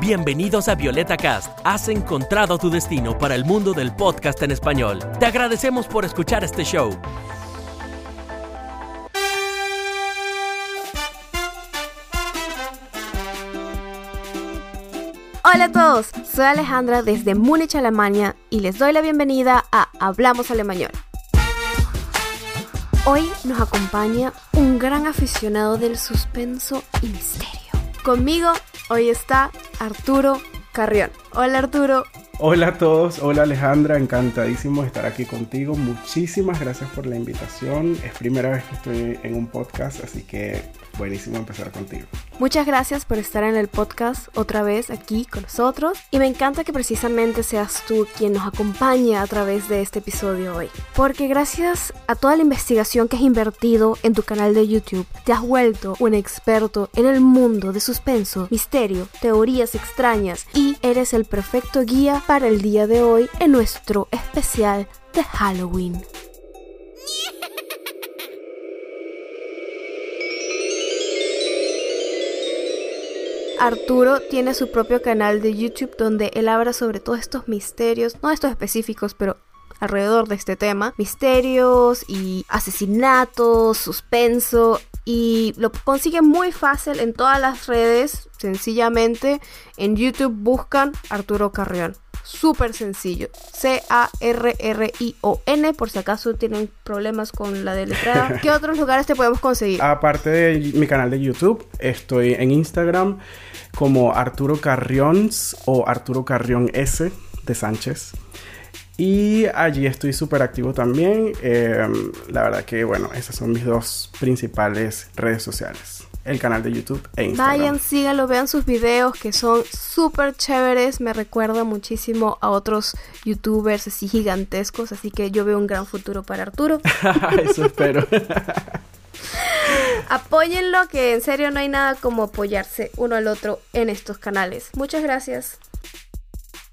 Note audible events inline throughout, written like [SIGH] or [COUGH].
Bienvenidos a Violeta Cast. Has encontrado tu destino para el mundo del podcast en español. Te agradecemos por escuchar este show. Hola a todos, soy Alejandra desde Múnich, Alemania y les doy la bienvenida a Hablamos Alemán. Hoy nos acompaña un gran aficionado del suspenso y misterio. Conmigo hoy está Arturo Carrión. Hola Arturo. Hola a todos, hola Alejandra, encantadísimo de estar aquí contigo. Muchísimas gracias por la invitación. Es primera vez que estoy en un podcast, así que buenísimo empezar contigo. Muchas gracias por estar en el podcast otra vez aquí con nosotros y me encanta que precisamente seas tú quien nos acompaña a través de este episodio hoy. Porque gracias a toda la investigación que has invertido en tu canal de YouTube, te has vuelto un experto en el mundo de suspenso, misterio, teorías extrañas y eres el perfecto guía para el día de hoy en nuestro especial de Halloween. Arturo tiene su propio canal de YouTube donde él habla sobre todos estos misterios, no estos específicos, pero alrededor de este tema, misterios y asesinatos, suspenso y lo consiguen muy fácil en todas las redes, sencillamente en YouTube buscan Arturo Carrión. Súper sencillo. C-A-R-R-I-O-N, por si acaso tienen problemas con la deletrada. [LAUGHS] ¿Qué otros lugares te podemos conseguir? Aparte de mi canal de YouTube, estoy en Instagram como Arturo Carrions o Arturo Carrión S de Sánchez. Y allí estoy súper activo también. Em, la verdad que, bueno, esas son mis dos principales redes sociales. El canal de YouTube e Instagram. Vayan, síganlo, vean sus videos que son súper chéveres. Me recuerda muchísimo a otros youtubers así gigantescos. Así que yo veo un gran futuro para Arturo. [LAUGHS] Eso espero. [LAUGHS] Apóyenlo, que en serio no hay nada como apoyarse uno al otro en estos canales. Muchas gracias.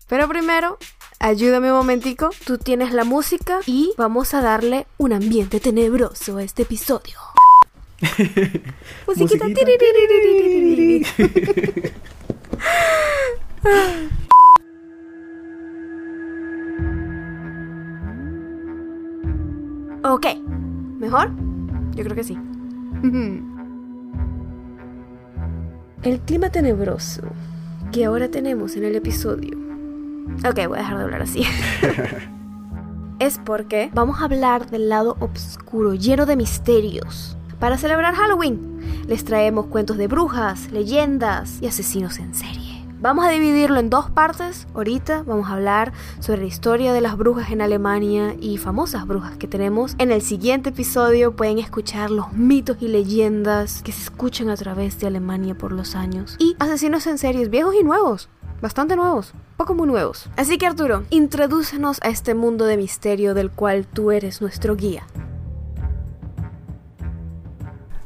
Pero primero, ayúdame un momentico. Tú tienes la música y vamos a darle un ambiente tenebroso a este episodio. [LAUGHS] Musiquita. [LAUGHS] ok, ¿mejor? Yo creo que sí. El clima tenebroso que ahora tenemos en el episodio. Ok, voy a dejar de hablar así. [LAUGHS] es porque vamos a hablar del lado oscuro, lleno de misterios. Para celebrar Halloween, les traemos cuentos de brujas, leyendas y asesinos en serie. Vamos a dividirlo en dos partes. Ahorita vamos a hablar sobre la historia de las brujas en Alemania y famosas brujas que tenemos. En el siguiente episodio pueden escuchar los mitos y leyendas que se escuchan a través de Alemania por los años. Y asesinos en series viejos y nuevos. Bastante nuevos, poco muy nuevos. Así que Arturo, introdúcenos a este mundo de misterio del cual tú eres nuestro guía.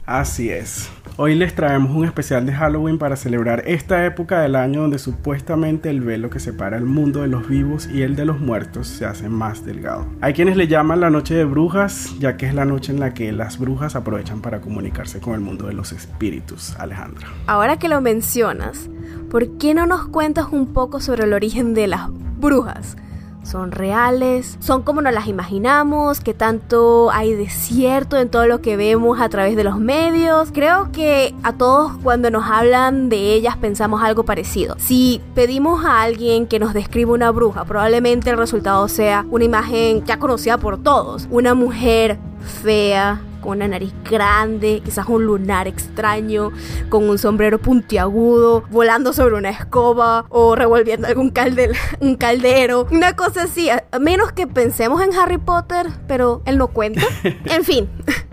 Así es. Hoy les traemos un especial de Halloween para celebrar esta época del año donde supuestamente el velo que separa el mundo de los vivos y el de los muertos se hace más delgado. Hay quienes le llaman la noche de brujas, ya que es la noche en la que las brujas aprovechan para comunicarse con el mundo de los espíritus, Alejandra. Ahora que lo mencionas, ¿por qué no nos cuentas un poco sobre el origen de las brujas? Son reales, son como nos las imaginamos, que tanto hay de cierto en todo lo que vemos a través de los medios. Creo que a todos cuando nos hablan de ellas pensamos algo parecido. Si pedimos a alguien que nos describa una bruja, probablemente el resultado sea una imagen ya conocida por todos, una mujer fea, con una nariz grande, quizás un lunar extraño, con un sombrero puntiagudo, volando sobre una escoba o revolviendo algún [LAUGHS] un caldero, una cosa así, a menos que pensemos en Harry Potter, pero él no cuenta. [LAUGHS] En fin,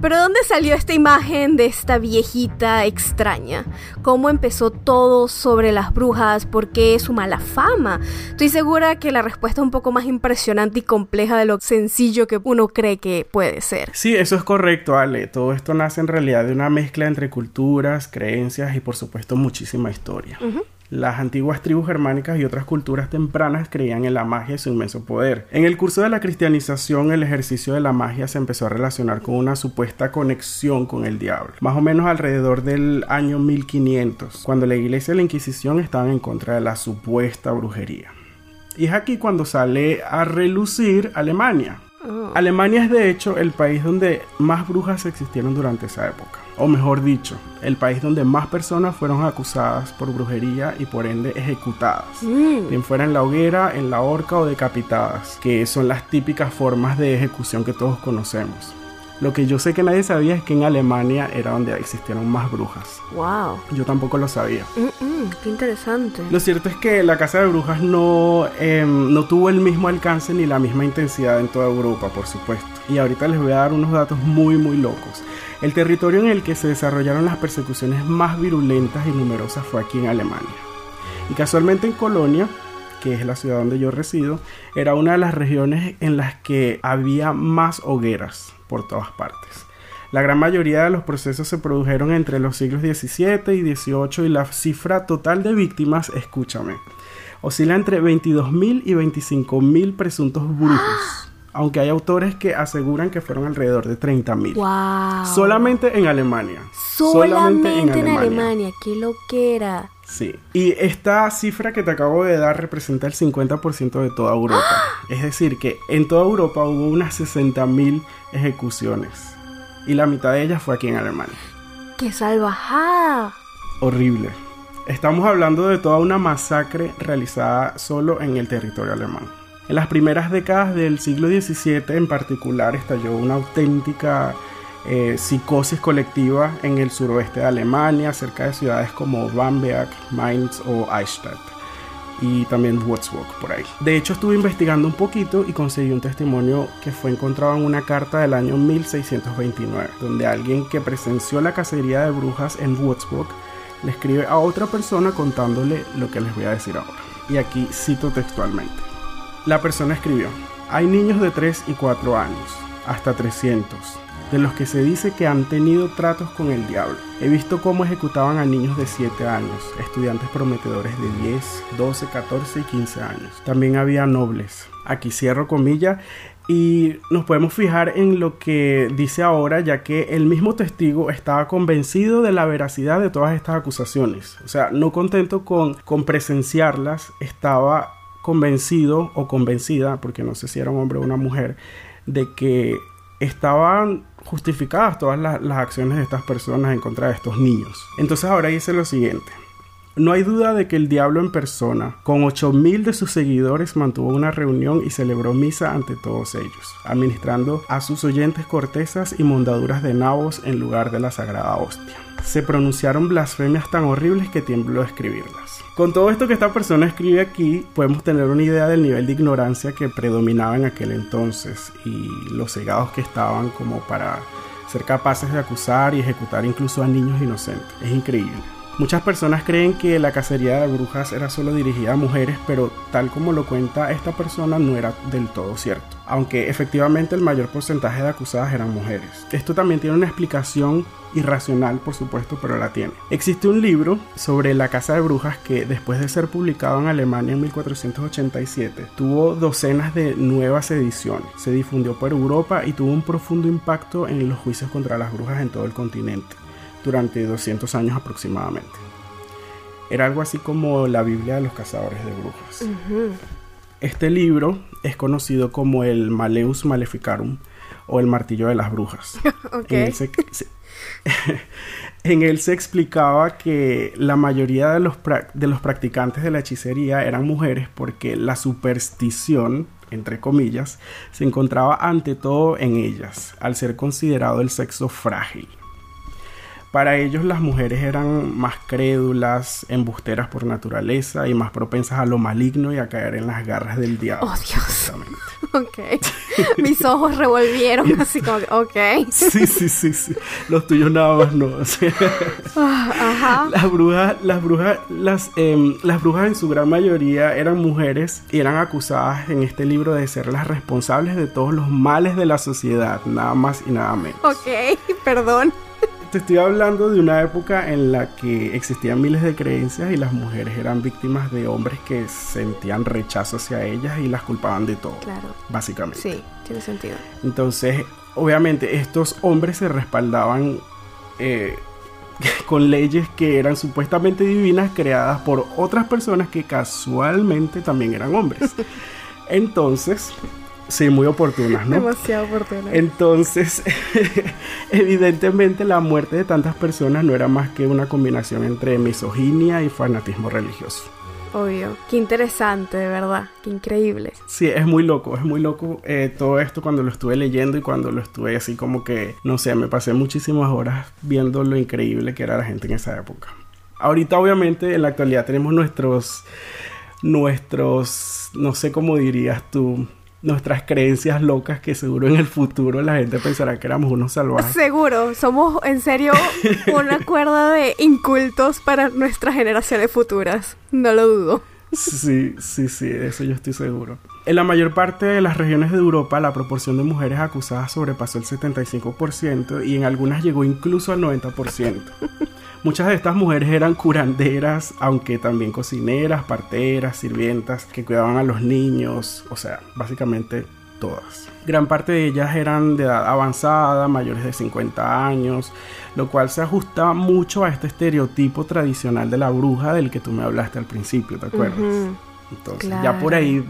pero ¿dónde salió esta imagen de esta viejita extraña? ¿Cómo empezó todo sobre las brujas? ¿Por qué su mala fama? Estoy segura que la respuesta es un poco más impresionante y compleja de lo sencillo que uno cree que puede ser. Sí, eso es correcto. Todo esto nace en realidad de una mezcla entre culturas, creencias y por supuesto muchísima historia. Las antiguas tribus germánicas y otras culturas tempranas creían en la magia y su inmenso poder. En el curso de la cristianización, el ejercicio de la magia se empezó a relacionar con una supuesta conexión con el diablo, más o menos alrededor del año 1500, cuando la iglesia y la Inquisición estaban en contra de la supuesta brujería. Y es aquí cuando sale a relucir Alemania. Oh. Alemania es de hecho el país donde más brujas existieron durante esa época. O mejor dicho, el país donde más personas fueron acusadas por brujería y por ende ejecutadas. Mm. Bien fuera en la hoguera, en la horca o decapitadas, que son las típicas formas de ejecución que todos conocemos. Lo que yo sé que nadie sabía es que en Alemania era donde existieron más brujas. Wow. Yo tampoco lo sabía. Mm, mm, qué interesante. Lo cierto es que la Casa de Brujas no, em, no tuvo el mismo alcance ni la misma intensidad en toda Europa, por supuesto. Y ahorita les voy a dar unos datos muy, muy locos. El territorio en el que se desarrollaron las persecuciones más virulentas y numerosas fue aquí en Alemania. Y casualmente en Colonia, que es la ciudad donde yo resido, era una de las regiones en las que había más hogueras por todas partes. La gran mayoría de los procesos se produjeron entre los siglos XVII y XVIII y la cifra total de víctimas, escúchame, oscila entre 22.000 y 25.000 presuntos brujos, [GASPS] aunque hay autores que aseguran que fueron alrededor de 30.000. Wow. Solamente en Alemania. Solamente en Alemania. Qué loquera. Sí. Y esta cifra que te acabo de dar representa el 50% de toda Europa. Es decir, que en toda Europa hubo unas 60.000 ejecuciones. Y la mitad de ellas fue aquí en Alemania. Qué salvajada. Horrible. Estamos hablando de toda una masacre realizada solo en el territorio alemán. En las primeras décadas del siglo XVII en particular estalló una auténtica eh, psicosis colectiva en el suroeste de Alemania, cerca de ciudades como Bamberg, Mainz o Eichstätt. Y también Würzburg por ahí. De hecho, estuve investigando un poquito y conseguí un testimonio que fue encontrado en una carta del año 1629, donde alguien que presenció la cacería de brujas en Würzburg le escribe a otra persona contándole lo que les voy a decir ahora. Y aquí cito textualmente. La persona escribió, hay niños de 3 y 4 años, hasta 300, de los que se dice que han tenido tratos con el diablo. He visto cómo ejecutaban a niños de 7 años, estudiantes prometedores de 10, 12, 14 y 15 años. También había nobles. Aquí cierro comilla y nos podemos fijar en lo que dice ahora, ya que el mismo testigo estaba convencido de la veracidad de todas estas acusaciones. O sea, no contento con, con presenciarlas, estaba convencido o convencida, porque no sé si era un hombre o una mujer, de que estaban justificadas todas las, acciones de estas personas en contra de estos niños. Entonces ahora dice lo siguiente. No hay duda de que el diablo en persona, con 8.000 de sus seguidores, mantuvo una reunión y celebró misa ante todos ellos, administrando a sus oyentes cortezas y mondaduras de nabos en lugar de la sagrada hostia. Se pronunciaron blasfemias tan horribles que tiemblo escribirlas. Con todo esto que esta persona escribe aquí, podemos tener una idea del nivel de ignorancia que predominaba en aquel entonces y los cegados que estaban como para ser capaces de acusar y ejecutar incluso a niños inocentes. Es increíble. Muchas personas creen que la cacería de brujas era solo dirigida a mujeres, pero tal como lo cuenta esta persona no era del todo cierto, aunque efectivamente el mayor porcentaje de acusadas eran mujeres. Esto también tiene una explicación irracional, por supuesto, pero la tiene. Existe un libro sobre la casa de brujas que después de ser publicado en Alemania en 1487, tuvo docenas de nuevas ediciones, se difundió por Europa y tuvo un profundo impacto en los juicios contra las brujas en todo el continente durante 200 años aproximadamente. Era algo así como la Biblia de los cazadores de brujas. Este libro es conocido como el Maleus Maleficarum o el martillo de las brujas. [LAUGHS] En él se, se- [LAUGHS] en él se explicaba que la mayoría de los, prac- de los practicantes de la hechicería eran mujeres porque la superstición, entre comillas, se encontraba ante todo en ellas, al ser considerado el sexo frágil. Para ellos las mujeres eran más crédulas, embusteras por naturaleza y más propensas a lo maligno y a caer en las garras del diablo. Oh, Dios. [LAUGHS] Ok. [LAUGHS] Mis ojos revolvieron [LAUGHS] así como que, ok. Sí, sí, sí, sí. Los tuyos nada más no. Ah, Ajá. las brujas, las brujas, las, em, las brujas en su gran mayoría eran mujeres y eran acusadas en este libro de ser las responsables de todos los males de la sociedad, nada más y nada menos. Ok, perdón. Te estoy hablando de una época en la que existían miles de creencias y las mujeres eran víctimas de hombres que sentían rechazo hacia ellas y las culpaban de todo. Claro. Básicamente. Sí, tiene sentido. Entonces, obviamente, estos hombres se respaldaban eh, [LAUGHS] con leyes que eran supuestamente divinas creadas por otras personas que casualmente también eran hombres. [LAUGHS] Entonces, sí, muy oportunas, ¿no? Demasiado oportunas. Entonces, [LAUGHS] evidentemente la muerte de tantas personas no era más que una combinación entre misoginia y fanatismo religioso. Obvio. Qué interesante, de verdad. Qué increíble. Sí, es muy loco, es muy loco eh, todo esto cuando lo estuve leyendo y cuando lo estuve así como que, no sé, me pasé muchísimas horas viendo lo increíble que era la gente en esa época. Ahorita obviamente en la actualidad tenemos nuestros, nuestros, no sé cómo dirías tú, nuestras creencias locas que seguro en el futuro la gente pensará que éramos unos salvajes. Seguro, somos en serio una [LAUGHS] cuerda de incultos para nuestras generaciones futuras. No lo dudo. Sí, sí, sí, de eso yo estoy seguro. En la mayor parte de las regiones de Europa, la proporción de mujeres acusadas sobrepasó el 75% y en algunas llegó incluso al 90%. [LAUGHS] Muchas de estas mujeres eran curanderas, aunque también cocineras, parteras, sirvientas, que cuidaban a los niños, o sea, básicamente todas. Gran parte de ellas eran de edad avanzada, mayores de 50 años, lo cual se ajusta mucho a este estereotipo tradicional de la bruja del que tú me hablaste al principio, ¿te acuerdas? Entonces, ya por ahí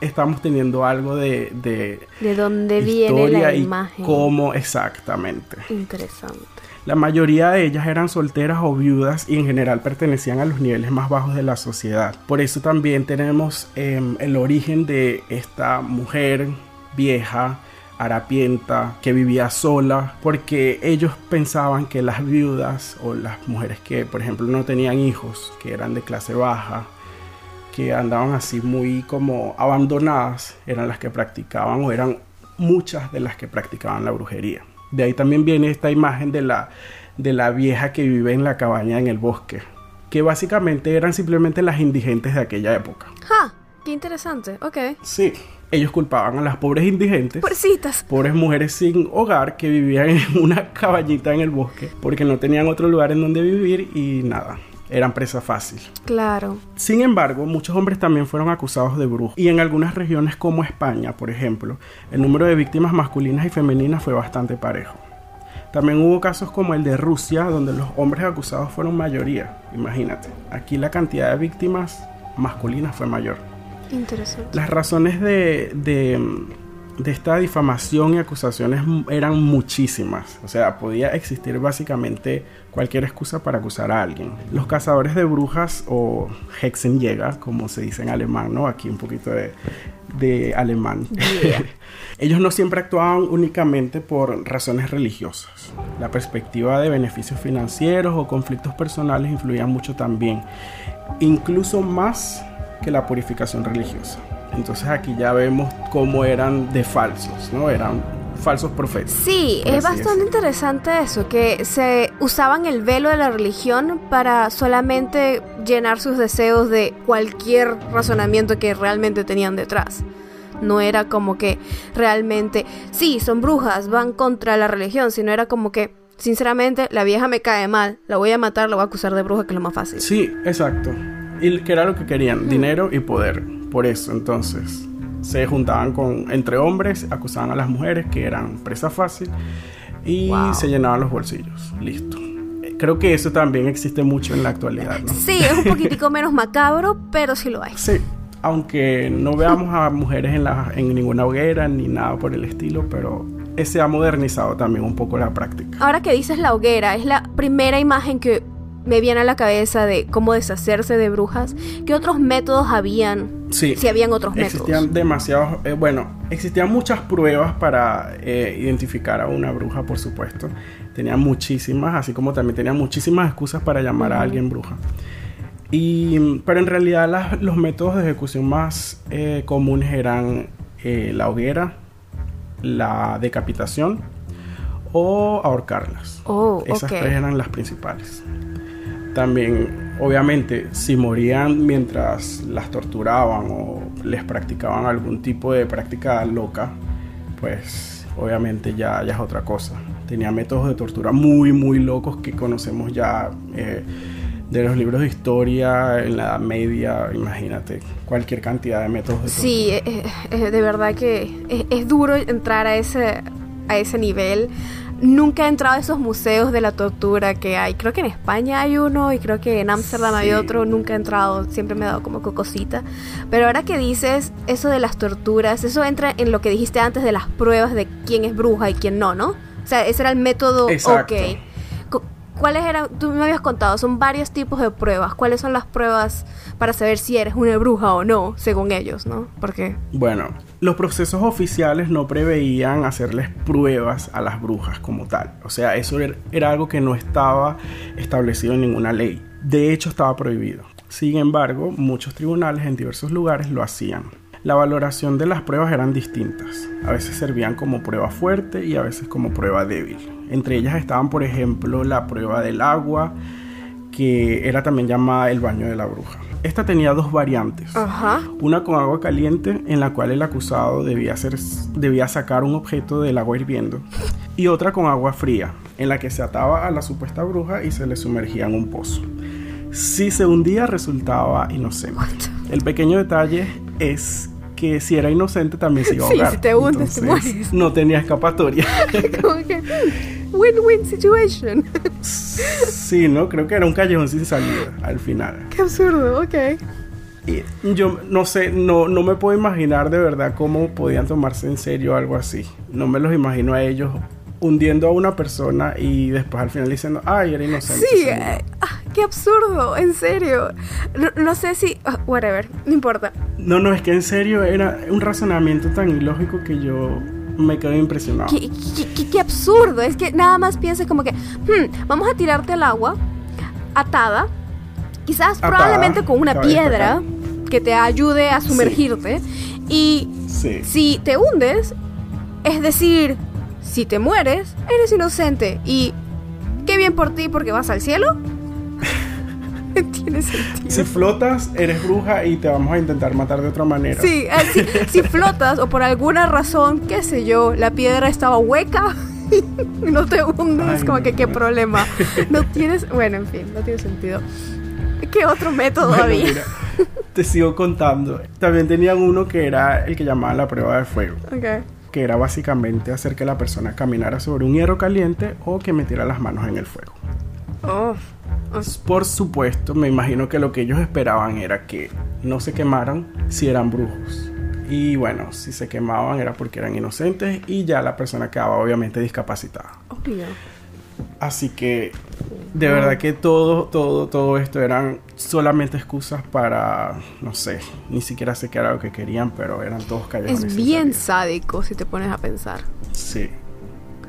estamos teniendo algo de... De, ¿De dónde viene la imagen. Y cómo exactamente. Interesante. La mayoría de ellas eran solteras o viudas y en general pertenecían a los niveles más bajos de la sociedad. Por eso también tenemos em, el origen de esta mujer vieja, harapienta, que vivía sola, porque ellos pensaban que las viudas o las mujeres que, por ejemplo, no tenían hijos, que eran de clase baja, que andaban así muy como abandonadas, eran las que practicaban o eran muchas de las que practicaban la brujería. De ahí también viene esta imagen de la, de la vieja que vive en la cabaña en el bosque, que básicamente eran simplemente las indigentes de aquella época. ¡Ja! ¡Qué interesante! Ok. Sí, ellos culpaban a las pobres indigentes, Pobrecitas. pobres mujeres sin hogar que vivían en una cabañita en el bosque, porque no tenían otro lugar en donde vivir y nada eran presa fácil. Claro. Sin embargo, muchos hombres también fueron acusados de brujo. Y en algunas regiones como España, por ejemplo, el número de víctimas masculinas y femeninas fue bastante parejo. También hubo casos como el de Rusia, donde los hombres acusados fueron mayoría. Imagínate, aquí la cantidad de víctimas masculinas fue mayor. Interesante. Las razones de, de de esta difamación y acusaciones eran muchísimas. O sea, podía existir básicamente cualquier excusa para acusar a alguien. Los cazadores de brujas o Hexenjäger, como se dice en alemán, ¿no? Aquí un poquito de, alemán. [LAUGHS] Ellos no siempre actuaban únicamente por razones religiosas. La perspectiva de beneficios financieros o conflictos personales influían mucho también, incluso más que la purificación religiosa. Entonces aquí ya vemos cómo eran de falsos, ¿no? Eran falsos profetas. Sí, es bastante interesante eso, que se usaban el velo de la religión para solamente llenar sus deseos de cualquier razonamiento que realmente tenían detrás. No era como que realmente, sí, son brujas, van contra la religión, sino era como que, sinceramente, la vieja me cae mal, la voy a matar, la voy a acusar de bruja, que es lo más fácil. Sí, exacto. Y que era lo que querían, dinero y poder por eso. Entonces, se juntaban con entre hombres, acusaban a las mujeres que eran presa fácil y se llenaban los bolsillos. Listo. Creo que eso también existe mucho en la actualidad, ¿no? Sí, es un poquitico menos macabro, pero sí lo hay. Sí, aunque no veamos a mujeres en, la, en ninguna hoguera ni nada por el estilo, pero se ha modernizado también un poco la práctica. Ahora que dices la hoguera, es la primera imagen que me viene a la cabeza de cómo deshacerse de brujas. ¿Qué otros métodos habían? Sí. Si habían otros métodos. Existían demasiados. Eh, bueno, existían muchas pruebas para eh, identificar a una bruja, por supuesto. Tenían muchísimas, así como también tenían muchísimas excusas para llamar a alguien bruja. Y, pero en realidad los métodos de ejecución más eh, comunes eran la hoguera, la decapitación o ahorcarlas. Oh, Esas tres eran las principales. También, obviamente, si morían mientras las torturaban o les practicaban algún tipo de práctica loca, pues obviamente ya, ya es otra cosa. Tenía métodos de tortura muy, muy locos que conocemos ya eh, de los libros de historia en la Edad Media, imagínate, cualquier cantidad de métodos de tortura. Sí, eh, eh, de verdad que es, es, duro entrar a ese, a ese nivel. Nunca he entrado a esos museos de la tortura que hay. Creo que en España hay uno y creo que en Ámsterdam hay otro. Nunca he entrado, siempre me ha dado como cocosita. Pero ahora que dices eso de las torturas, eso entra en lo que dijiste antes de las pruebas de quién es bruja y quién no, ¿no? O sea, ese era el método Exacto. ok. ¿Cuáles eran? Tú me habías contado, son varios tipos de pruebas. ¿Cuáles son las pruebas para saber si eres una bruja o no, según ellos, no? Porque Bueno, los procesos oficiales no preveían hacerles pruebas a las brujas como tal. O sea, eso era, era algo que no estaba establecido en ninguna ley. De hecho, estaba prohibido. Sin embargo, muchos tribunales en diversos lugares lo hacían. La valoración de las pruebas eran distintas. A veces servían como prueba fuerte y a veces como prueba débil. Entre ellas estaban, por ejemplo, la prueba del agua, que era también llamada el baño de la bruja. Esta tenía dos variantes. Ajá. Una con agua caliente, en la cual el acusado debía, hacer, debía sacar un objeto del agua hirviendo. Y otra con agua fría, en la que se ataba a la supuesta bruja y se le sumergía en un pozo. Si se hundía, resultaba inocente. El pequeño detalle es que si era inocente también se iba a Sí, ahogar. si te hundes, te mueres. No tenía escapatoria. [LAUGHS] que win-win situation. sí, ¿no? Creo que era un callejón sin salida al final. Qué absurdo, ok. Y yo no sé, no, no me puedo imaginar de verdad cómo podían tomarse en serio algo así. No me los imagino a ellos hundiendo a una persona y después al final diciendo, ay, era inocente. Sí, señor". eh, ah, qué absurdo, en serio. No, no sé si, ah, whatever, no importa. No, no, es que en serio era un razonamiento tan ilógico que yo me quedé impresionado. Qué, qué- qué- qué absurdo, es que nada más piensas como que, hmm, vamos a tirarte al agua atada, quizás Atada, probablemente con una piedra que te ayude a sumergirte y Sí. si te hundes, es decir, si te mueres, eres inocente y qué bien por ti porque vas al cielo. [LAUGHS] Tiene sentido. Si flotas, eres bruja y te vamos a intentar matar de otra manera. Sí, eh, si, si flotas o por alguna razón, qué sé yo, la piedra estaba hueca y [LAUGHS] no te hundes, como que no. qué problema. No tienes, bueno, en fin, no tiene sentido. ¿Qué otro método Bueno, había? mira, te sigo contando. También tenían uno que era el que llamaban la prueba de fuego. Ok. que era básicamente hacer que la persona caminara sobre un hierro caliente o que metiera las manos en el fuego. Oh, Por supuesto, me imagino que lo que ellos esperaban era que no se quemaran si eran brujos. Y bueno, si se quemaban era porque eran inocentes y ya la persona quedaba obviamente discapacitada. obvio. Así que de verdad que todo, todo, todo esto eran solamente excusas para, no sé, ni siquiera sé qué era lo que querían, pero eran todos callejones. Es bien sádico si te pones a pensar. Sí.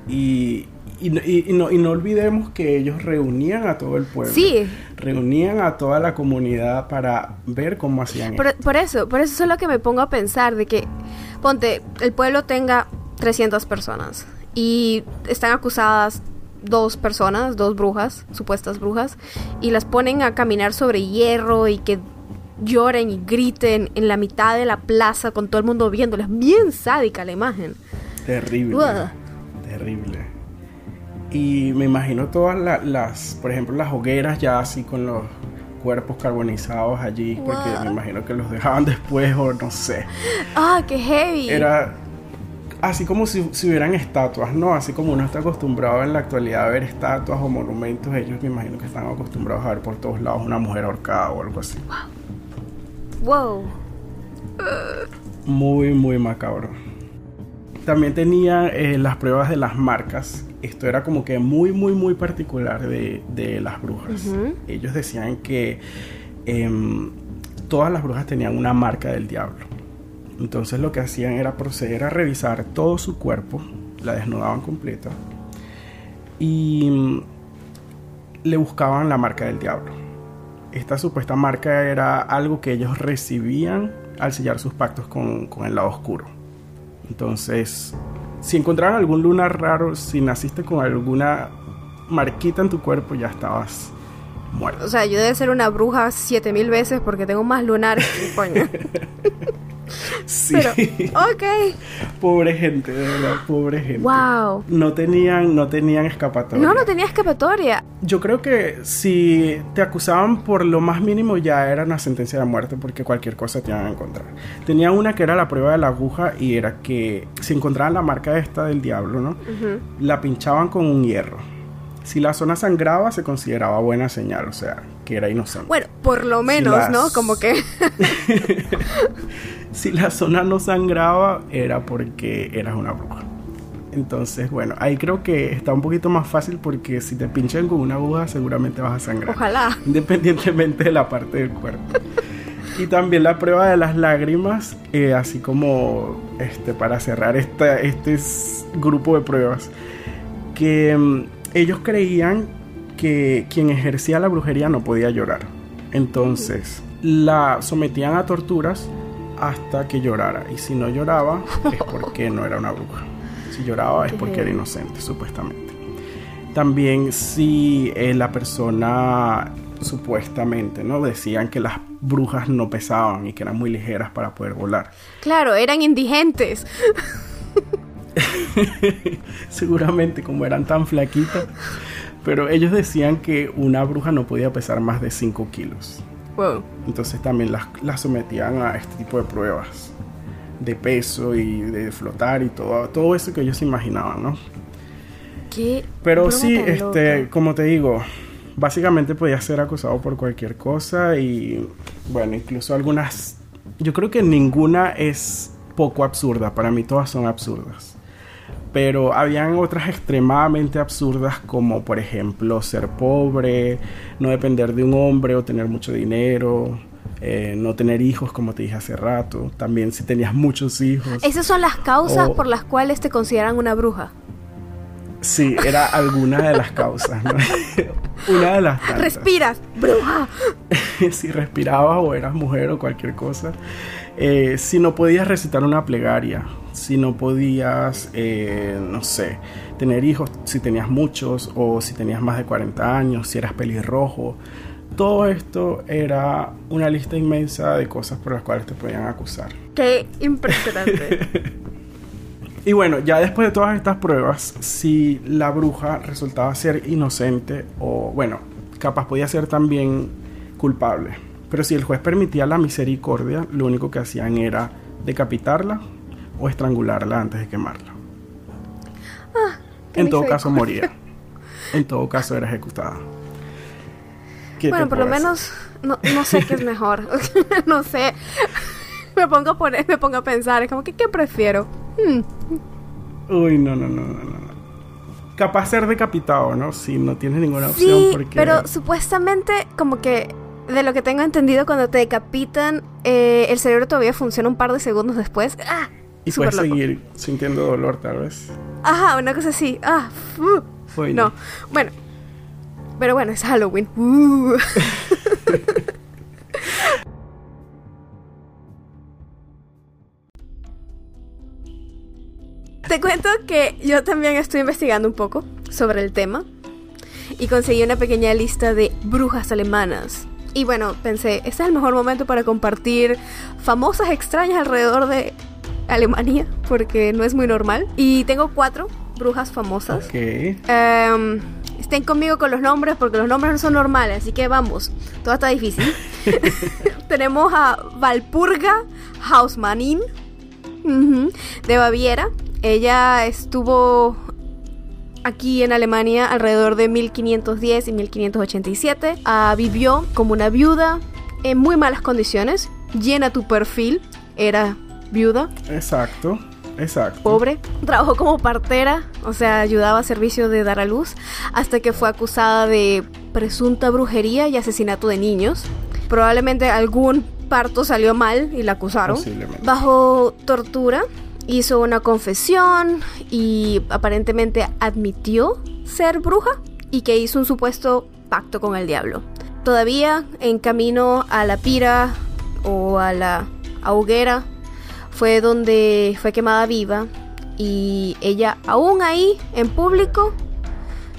Y, y, no- y- y no, y no olvidemos que ellos reunían a todo el pueblo. Sí, Reunían a toda la comunidad para ver cómo hacían por, esto. por eso, por eso es lo que me pongo a pensar de que, ponte, el pueblo tenga 300 personas y están acusadas dos personas, dos brujas, supuestas brujas, y las ponen a caminar sobre hierro y que lloren y griten en la mitad de la plaza con todo el mundo viéndoles. Bien sádica la imagen. Terrible. Uah. Terrible. Y me imagino todas la- las, por ejemplo, las hogueras ya así con los cuerpos carbonizados allí, porque Wow. me imagino que los dejaban [LAUGHS] después o no sé. Ah, qué heavy. Era así como si, si hubieran estatuas, ¿no? Así como uno está acostumbrado en la actualidad a ver estatuas o monumentos, ellos me imagino que están acostumbrados a ver por todos lados una mujer ahorcada o algo así. Wow. Muy, muy macabro. También tenía eh, las pruebas de las marcas. Esto era como que muy, muy, muy particular de, de las brujas. Ellos decían que em, todas las brujas tenían una marca del diablo. Entonces lo que hacían era proceder a revisar todo su cuerpo, la desnudaban completa y mm, le buscaban la marca del diablo. Esta supuesta marca era algo que ellos recibían al sellar sus pactos con, con el lado oscuro. Entonces, si encontraban algún lunar raro, si naciste con alguna marquita en tu cuerpo, ya estabas muerto. O sea, yo debo ser una bruja siete mil veces porque tengo más lunares que coño. [LAUGHS] Sí. Pero, ok. [LAUGHS] Pobre gente, de verdad, pobre gente. Wow. No tenían, no tenían escapatoria. No, no tenía escapatoria. Yo creo que si te acusaban por lo más mínimo ya era una sentencia de muerte porque cualquier cosa te iban a encontrar. Tenía una que era la prueba de la aguja y era que si encontraban la marca esta del diablo, ¿no? La pinchaban con un hierro. Si la zona sangraba se consideraba buena señal, o sea, que era inocente. Bueno, por lo menos, las- ¿no? Como que... [LAUGHS] si la zona no sangraba era porque eras una bruja. Entonces, bueno, ahí creo que está un poquito más fácil porque si te pinchan con una aguja seguramente vas a sangrar. Ojalá. [LAUGHS] Independientemente de la parte del cuerpo. Y también la prueba de las lágrimas, eh, así como este, para cerrar esta, este grupo de pruebas, que mm, ellos creían que quien ejercía la brujería no podía llorar. Entonces, la sometían a torturas hasta que llorara. Y si no lloraba, es [LAUGHS] porque no era una bruja. Si lloraba es porque era inocente, supuestamente. También si eh, la persona supuestamente, ¿no? Decían que las brujas no pesaban y que eran muy ligeras para poder volar. Claro, eran indigentes. [LAUGHS] [LAUGHS] Seguramente como eran tan flaquitas. Pero ellos decían que una bruja no podía pesar más de 5 kilos. Wow. Entonces también las, las sometían a este tipo de pruebas de peso y de flotar y todo, todo eso que ellos se imaginaban, ¿no? Qué Pero sí, este, loca. como te digo, básicamente podía ser acusado por cualquier cosa y bueno, incluso algunas, yo creo que ninguna es poco absurda, para mí todas son absurdas. Pero habían otras extremadamente absurdas como por ejemplo ser pobre, no depender de un hombre o tener mucho dinero, eh, no tener hijos como te dije hace rato, también si tenías muchos hijos. Esas son las causas O- por las cuales te consideran una bruja. Sí, era alguna de las causas, ¿no? [LAUGHS] Una de las tantas. Respiras, bruja. [LAUGHS] si respirabas o eras mujer o cualquier cosa. Eh, si no podías recitar una plegaria, si no podías, eh, no sé, tener hijos, si tenías muchos o si tenías más de 40 años, si eras pelirrojo. Todo esto era una lista inmensa de cosas por las cuales te podían acusar. Qué impresionante. [LAUGHS] Y bueno, ya después de todas estas pruebas, si la bruja resultaba ser inocente o, bueno, capaz podía ser también culpable. Pero si el juez permitía la misericordia, lo único que hacían era decapitarla o estrangularla antes de quemarla. qué en todo caso moría. [LAUGHS] En todo caso era ejecutada. ¿Qué bueno, por lo menos no, no sé qué es mejor. [LAUGHS] no sé. Me pongo a poner, me pongo a pensar, es como que qué prefiero. Hmm, Uy, no, no, no, no, no. Capaz ser decapitado, ¿no? Si no tienes ninguna opción Sí, porque... pero supuestamente como que de lo que tengo entendido cuando te decapitan eh, el cerebro todavía funciona un par de segundos después. Ah, Y puedes loco. seguir sintiendo dolor, tal vez. Ajá, una cosa así. Ah, uh, no. Bueno. Pero bueno, es Halloween. Uh. [LAUGHS] Te cuento que yo también estoy investigando un poco sobre el tema y conseguí una pequeña lista de brujas alemanas. Y bueno, pensé, este es el mejor momento para compartir famosas extrañas alrededor de Alemania, porque no es muy normal. Y tengo cuatro brujas famosas. Ok. Em, estén conmigo con los nombres porque los nombres no son normales, así que vamos, todo está difícil. [LAUGHS] [LAUGHS] Tenemos a Valpurga Hausmannin ujú, de Baviera. Ella estuvo aquí en Alemania alrededor de 1510 y 1587. Ah, vivió como una viuda en muy malas condiciones. Llena tu perfil. Era viuda, Exacto. Exacto. pobre. Trabajó como partera, o sea, ayudaba a servicio de dar a luz, hasta que fue acusada de presunta brujería y asesinato de niños. Probablemente algún parto salió mal y la acusaron. Posiblemente. Bajo tortura, hizo una confesión y aparentemente admitió ser bruja y que hizo un supuesto pacto con el diablo. Todavía en camino a la pira o a la hoguera fue donde fue quemada viva y ella aún ahí en público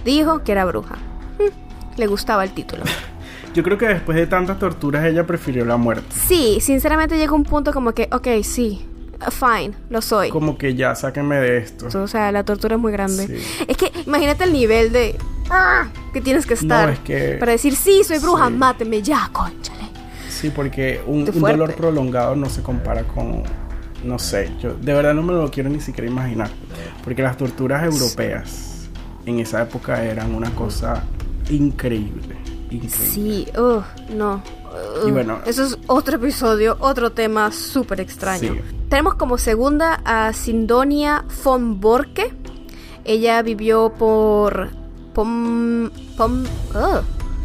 dijo que era bruja. Mm, Le gustaba el título. [LAUGHS] Yo creo que después de tantas torturas ella prefirió la muerte. Sí, sinceramente llegó un punto como que, ok, sí, fine, lo soy. Como que ya sáquenme de esto. O sea, la tortura es muy grande. Sí. Es que imagínate el nivel de "Ah", que tienes que estar es que- para decir, sí, soy bruja, Sí. máteme ya, conchale. Sí, porque un, un dolor prolongado no se compara con, no sé, yo de verdad no me lo quiero ni siquiera imaginar, porque las torturas europeas en esa época eran una cosa increíble, increíble. Sí, uh, no. Y bueno. Eso es otro episodio, otro tema súper extraño. Sí. Tenemos como segunda a Sindonia von Borke. Ella vivió por... Pom... Pom... uh,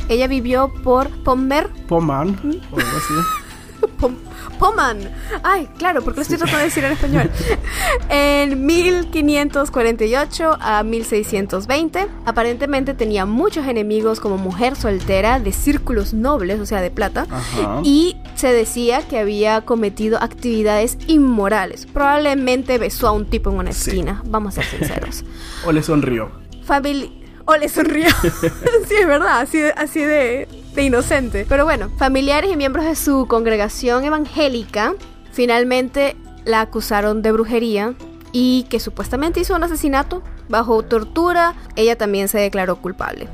Ella vivió por Pommer... Poman o algo así. [LAUGHS] [LAUGHS] Pom- Poman. Ay, claro, porque lo estoy tratando de decir en español. en 1548 a 1620. Aparentemente tenía muchos enemigos como mujer soltera de círculos nobles, o sea, de plata. Ajá. Y se decía que había cometido actividades inmorales. Probablemente besó a un tipo en una Sí. esquina, vamos a ser sinceros. [LAUGHS] O le sonrió. Famili o le sonrió. [LAUGHS] sí, es verdad, así de, así de, de inocente. Pero bueno, familiares y miembros de su congregación evangélica finalmente la acusaron de brujería y que supuestamente hizo un asesinato bajo tortura. Ella también se declaró culpable.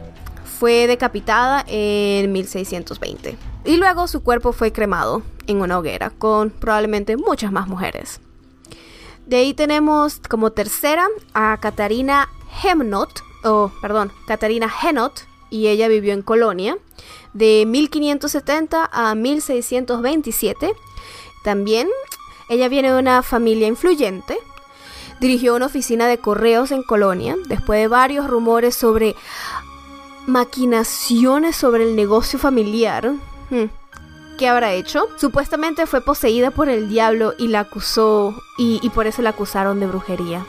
Fue decapitada en 1620. Y luego su cuerpo fue cremado en una hoguera con probablemente muchas más mujeres. De ahí tenemos como tercera a Katarina Hemnot, o perdón, Katarina Henot, y ella vivió en Colonia de 1570 a 1627. También ella viene de una familia influyente. Dirigió una oficina de correos en Colonia después de varios rumores sobre maquinaciones sobre el negocio familiar. Hmm. ¿Qué habrá hecho? Supuestamente fue poseída por el diablo y la acusó y, y por eso la acusaron de brujería.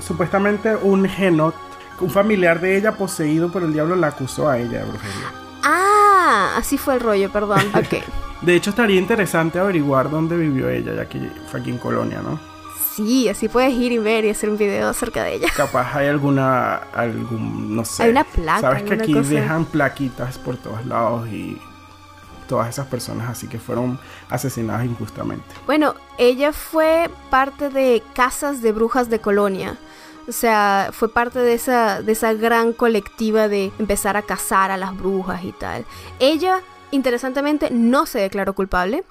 Supuestamente un genot, un familiar de ella poseído por el diablo la acusó a ella de brujería. Ah, así fue el rollo, perdón. [LAUGHS] Ok. De hecho, estaría interesante averiguar dónde vivió ella, ya que fue aquí en Colonia, ¿no? Sí, así puedes ir y ver y hacer un video acerca de ella. Capaz hay alguna, algún, no sé. Hay una placa, Sabes que aquí cosa. dejan plaquitas por todos lados y todas esas personas así que fueron asesinadas injustamente. Bueno, ella fue parte de Casas de Brujas de Colonia. O sea, fue parte de esa, de esa gran colectiva de empezar a cazar a las brujas y tal. Ella, interesantemente, no se declaró culpable,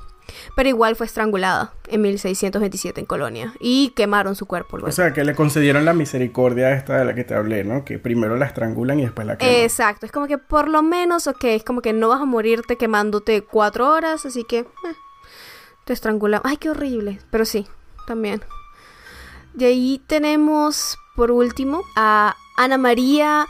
pero igual fue estrangulada en 1627 en Colonia y quemaron su cuerpo luego. O sea, que le concedieron la misericordia esta de la que te hablé, ¿no? Que primero la estrangulan y después la queman. Exacto, es como que por lo menos, ok, es como que no vas a morirte quemándote cuatro horas, así que eh, te estrangulan. Ay, qué horrible, pero sí, también. De ahí tenemos, por último, a Ana María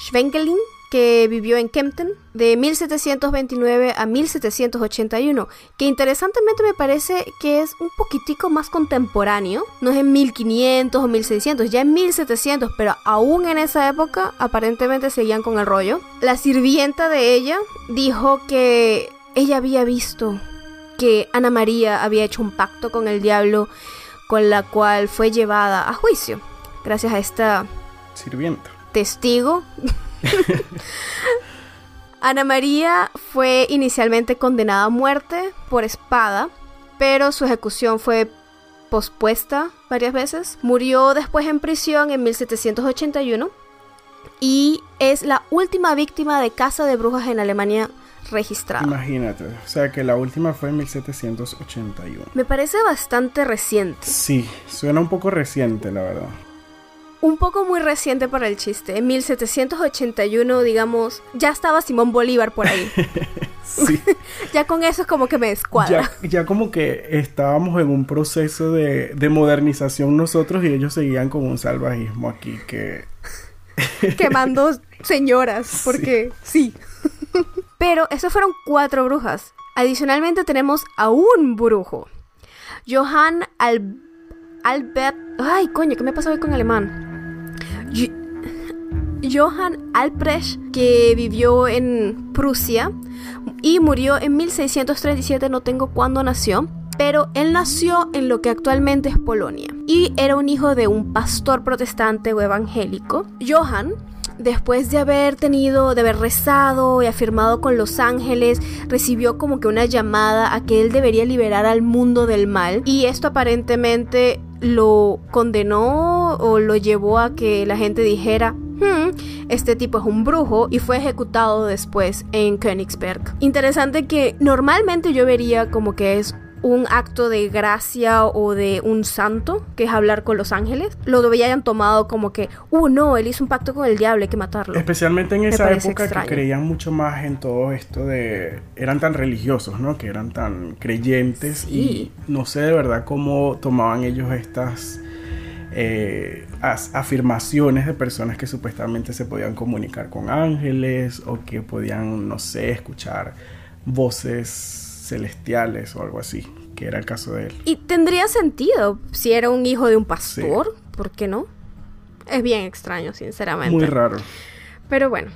Schwenkelin, que vivió en Kempten de 1729 a 1781, que interesantemente me parece que es un poquitico más contemporáneo, no es en 1500 o 1600, ya en 1700, pero aún en esa época aparentemente seguían con el rollo. La sirvienta de ella dijo que ella había visto que Ana María había hecho un pacto con el diablo con la cual fue llevada a juicio, gracias a esta Sirvienta. testigo. [LAUGHS] Ana María fue inicialmente condenada a muerte por espada, pero su ejecución fue pospuesta varias veces. Murió después en prisión en 1781 y es la última víctima de caza de brujas en Alemania registrada. Imagínate. O sea, que la última fue en 1781. Me parece bastante reciente. Sí, suena un poco reciente, la verdad. Un poco muy reciente para el chiste. En 1781, digamos, ya estaba Simón Bolívar por ahí. [LAUGHS] Sí. [LAUGHS] ya con eso es como que me descuadra. ya, ya como que estábamos en un proceso de, de modernización nosotros y ellos seguían con un salvajismo aquí que... [LAUGHS] quemando señoras, porque sí. Pero esas fueron cuatro brujas. Adicionalmente tenemos a un brujo. Johann Al- Albert... Ay, coño, ¿qué me pasa hoy con alemán? Johann Albrecht, que vivió en Prusia y murió en 1637, no tengo cuándo nació, pero él nació en lo que actualmente es Polonia y era un hijo de un pastor protestante o evangélico. Johann después de haber tenido, de haber rezado y afirmado con los ángeles, recibió como que una llamada a que él debería liberar al mundo del mal. Y esto aparentemente lo condenó o lo llevó a que la gente dijera, hmm, este tipo es un brujo y fue ejecutado después en Königsberg. Interesante que normalmente yo vería como que es un acto de gracia o de un santo, que es hablar con los ángeles, lo habían tomado como que, uh, no, él hizo un pacto con el diablo, hay que matarlo. Especialmente en esa época que creían mucho más en todo esto de... eran tan religiosos, ¿no? Que eran tan creyentes y no sé de verdad cómo tomaban ellos estas... Eh, afirmaciones de personas que supuestamente se podían comunicar con ángeles o que podían, no sé, escuchar voces celestiales o algo así, que era el caso de él. Y tendría sentido si era un hijo de un pastor, ¿por qué no? Es bien extraño, sinceramente. Muy raro. Pero bueno,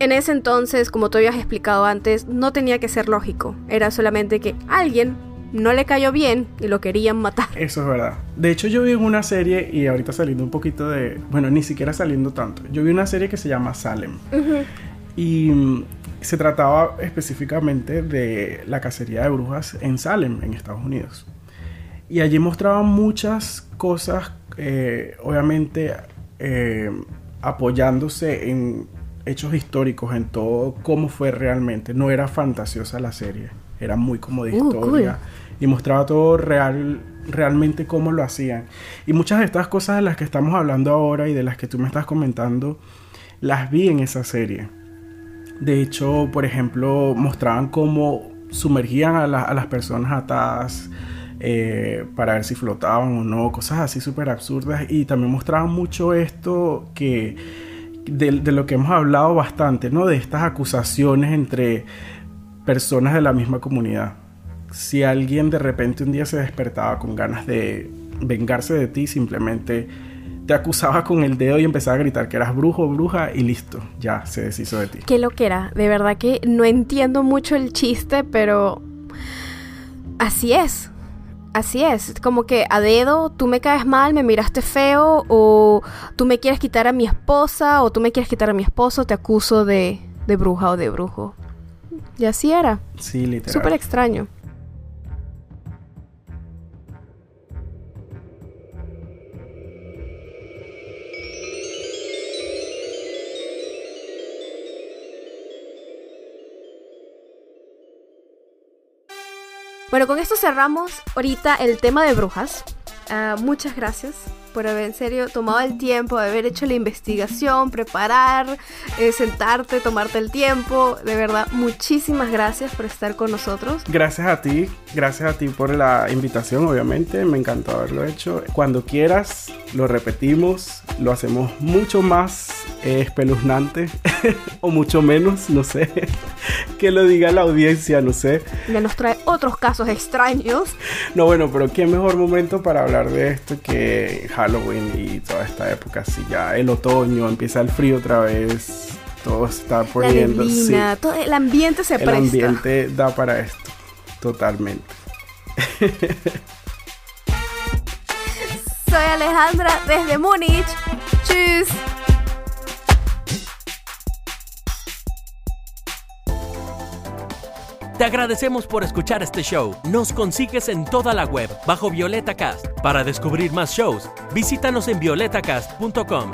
en ese entonces, como tú habías explicado antes, no tenía que ser lógico. Era solamente que alguien no le cayó bien y lo querían matar. Eso es verdad. De hecho, yo vi en una serie, y ahorita saliendo un poquito de. Bueno, ni siquiera saliendo tanto. Yo vi una serie que se llama Salem. Y se trataba específicamente de la cacería de brujas en Salem, en Estados Unidos. Y allí mostraban muchas cosas, eh, obviamente eh, apoyándose en hechos históricos, en todo cómo fue realmente. No era fantasiosa la serie, era muy como de uh, historia. Y mostraba todo real, realmente cómo lo hacían. Y muchas de estas cosas de las que estamos hablando ahora y de las que tú me estás comentando, las vi en esa serie. De hecho, por ejemplo, mostraban cómo sumergían a, las personas atadas eh, para ver si flotaban o no, cosas así súper absurdas. Y también mostraban mucho esto que de, lo que hemos hablado bastante, ¿no? De estas acusaciones entre personas de la misma comunidad. Si alguien de repente un día se despertaba con ganas de vengarse de ti, simplemente te acusaba con el dedo y empezaba a gritar que eras brujo bruja y listo, ya se deshizo de ti. Qué lo que era, de verdad que no entiendo mucho el chiste, pero así es. Así es, como que a dedo tú me caes mal, me miraste feo, o tú me quieres quitar a mi esposa, o tú me quieres quitar a mi esposo, te acuso de, de bruja o de brujo. Y así era. Sí, literal. Súper extraño. Bueno, con esto cerramos ahorita el tema de brujas. Ah, muchas gracias por haber en serio tomado el tiempo, de haber hecho la investigación, preparar, eh, sentarte, tomarte el tiempo. De verdad, muchísimas gracias por estar con nosotros. Gracias a ti, gracias a ti por la invitación, obviamente. Me encantó haberlo hecho. Cuando quieras, lo repetimos, lo hacemos mucho más eh, espeluznante [LAUGHS] o mucho menos, no sé. [LAUGHS] que lo diga la audiencia, no sé. Ya nos trae otros casos extraños. No, bueno, pero qué mejor momento para hablar de esto que Halloween y toda esta época. Si ya el otoño empieza el frío otra vez, todo se está poniendo. La todo el ambiente se presta. El ambiente da para esto, totalmente. [LAUGHS] Soy Alejandra desde Múnich. Tschüss. Te agradecemos por escuchar este show. Nos consigues en toda la web bajo Violeta Cast. Para descubrir más shows, visítanos en violetacast.com.